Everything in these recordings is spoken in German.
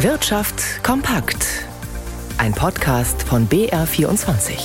Wirtschaft kompakt. Ein Podcast von BR24.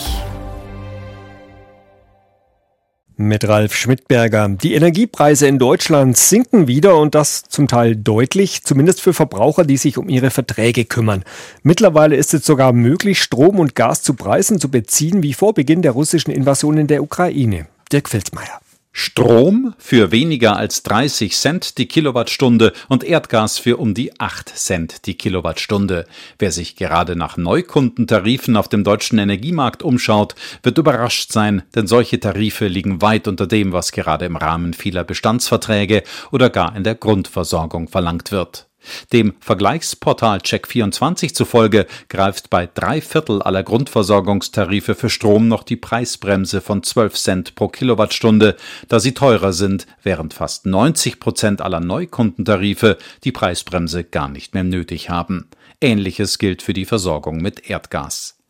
Mit Ralf Schmidberger. Die Energiepreise in Deutschland sinken wieder und das zum Teil deutlich, zumindest für Verbraucher, die sich um ihre Verträge kümmern. Mittlerweile ist es sogar möglich, Strom und Gas zu Preisen zu beziehen wie vor Beginn der russischen Invasion in der Ukraine. Dirk Filzmeier. Strom für weniger als 30 Cent die Kilowattstunde und Erdgas für um die 8 Cent die Kilowattstunde. Wer sich gerade nach Neukundentarifen auf dem deutschen Energiemarkt umschaut, wird überrascht sein, denn solche Tarife liegen weit unter dem, was gerade im Rahmen vieler Bestandsverträge oder gar in der Grundversorgung verlangt wird. Dem Vergleichsportal Check24 zufolge greift bei drei Viertel aller Grundversorgungstarife für Strom noch die Preisbremse von 12 Cent pro Kilowattstunde, da sie teurer sind, während fast 90 Prozent aller Neukundentarife die Preisbremse gar nicht mehr nötig haben. Ähnliches gilt für die Versorgung mit Erdgas.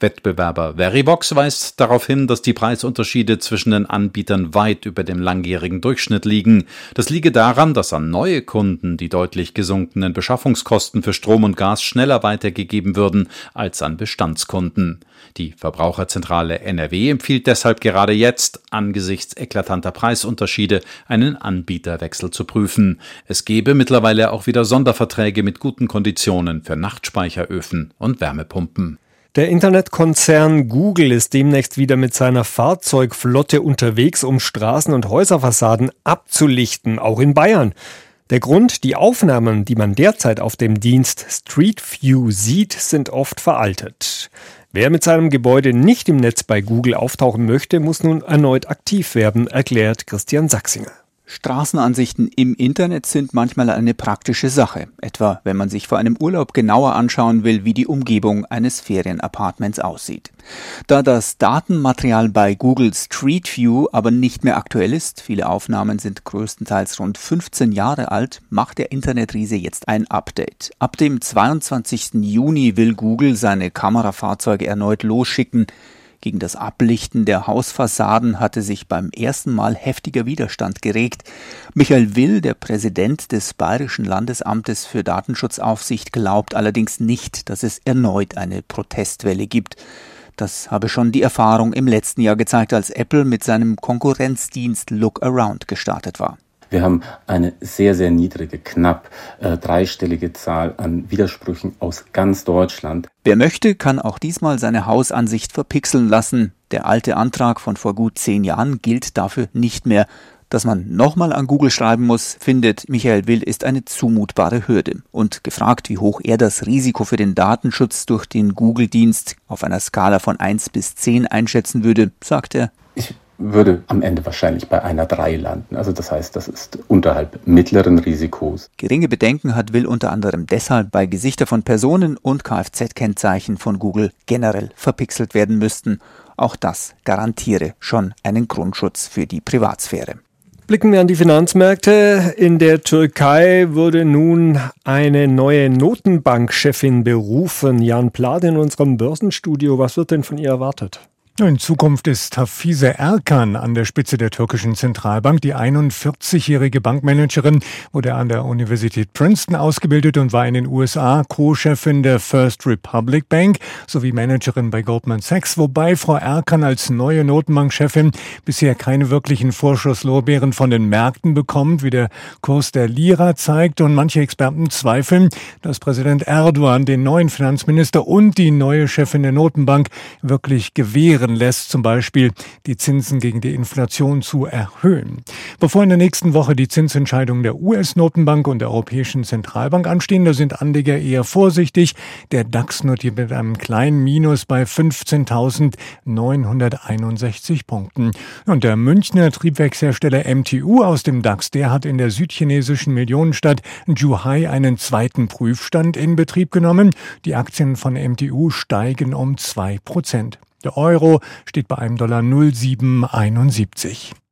Wettbewerber Verivox weist darauf hin, dass die Preisunterschiede zwischen den Anbietern weit über dem langjährigen Durchschnitt liegen. Das liege daran, dass an neue Kunden die deutlich gesunkenen Beschaffungskosten für Strom und Gas schneller weitergegeben würden als an Bestandskunden. Die Verbraucherzentrale NRW empfiehlt deshalb gerade jetzt, angesichts eklatanter Preisunterschiede, einen Anbieterwechsel zu prüfen. Es gebe mittlerweile auch wieder Sonderverträge mit guten Konditionen für Nachtspeicheröfen und Wärmepumpen. Der Internetkonzern Google ist demnächst wieder mit seiner Fahrzeugflotte unterwegs, um Straßen und Häuserfassaden abzulichten, auch in Bayern. Der Grund, die Aufnahmen, die man derzeit auf dem Dienst Street View sieht, sind oft veraltet. Wer mit seinem Gebäude nicht im Netz bei Google auftauchen möchte, muss nun erneut aktiv werden, erklärt Christian Sachsinger. Straßenansichten im Internet sind manchmal eine praktische Sache, etwa wenn man sich vor einem Urlaub genauer anschauen will, wie die Umgebung eines Ferienapartments aussieht. Da das Datenmaterial bei Google Street View aber nicht mehr aktuell ist, viele Aufnahmen sind größtenteils rund 15 Jahre alt, macht der Internetriese jetzt ein Update. Ab dem 22. Juni will Google seine Kamerafahrzeuge erneut losschicken, gegen das Ablichten der Hausfassaden hatte sich beim ersten Mal heftiger Widerstand geregt. Michael Will, der Präsident des Bayerischen Landesamtes für Datenschutzaufsicht, glaubt allerdings nicht, dass es erneut eine Protestwelle gibt. Das habe schon die Erfahrung im letzten Jahr gezeigt, als Apple mit seinem Konkurrenzdienst Look Around gestartet war. Wir haben eine sehr, sehr niedrige, knapp äh, dreistellige Zahl an Widersprüchen aus ganz Deutschland. Wer möchte, kann auch diesmal seine Hausansicht verpixeln lassen. Der alte Antrag von vor gut zehn Jahren gilt dafür nicht mehr. Dass man nochmal an Google schreiben muss, findet Michael Will, ist eine zumutbare Hürde. Und gefragt, wie hoch er das Risiko für den Datenschutz durch den Google-Dienst auf einer Skala von 1 bis 10 einschätzen würde, sagt er, ich würde am Ende wahrscheinlich bei einer 3 landen. Also das heißt, das ist unterhalb mittleren Risikos. Geringe Bedenken hat Will unter anderem deshalb, weil Gesichter von Personen und Kfz-Kennzeichen von Google generell verpixelt werden müssten. Auch das garantiere schon einen Grundschutz für die Privatsphäre. Blicken wir an die Finanzmärkte. In der Türkei wurde nun eine neue Notenbankchefin berufen. Jan Plath in unserem Börsenstudio. Was wird denn von ihr erwartet? In Zukunft ist Hafize Erkan an der Spitze der türkischen Zentralbank. Die 41-jährige Bankmanagerin wurde an der Universität Princeton ausgebildet und war in den USA Co-Chefin der First Republic Bank sowie Managerin bei Goldman Sachs, wobei Frau Erkan als neue Notenbankchefin bisher keine wirklichen Vorschusslorbeeren von den Märkten bekommt, wie der Kurs der Lira zeigt. Und manche Experten zweifeln, dass Präsident Erdogan den neuen Finanzminister und die neue Chefin der Notenbank wirklich gewähren gewähren lässt, zum Beispiel die Zinsen gegen die Inflation zu erhöhen. Bevor in der nächsten Woche die Zinsentscheidungen der US-Notenbank und der Europäischen Zentralbank anstehen, da sind Anleger eher vorsichtig. Der DAX notiert mit einem kleinen Minus bei 15.961 Punkten. Und der Münchner Triebwerkshersteller MTU aus dem DAX, der hat in der südchinesischen Millionenstadt Zhuhai einen zweiten Prüfstand in Betrieb genommen. Die Aktien von MTU steigen um zwei Prozent. Der Euro steht bei einem Dollar 0,771.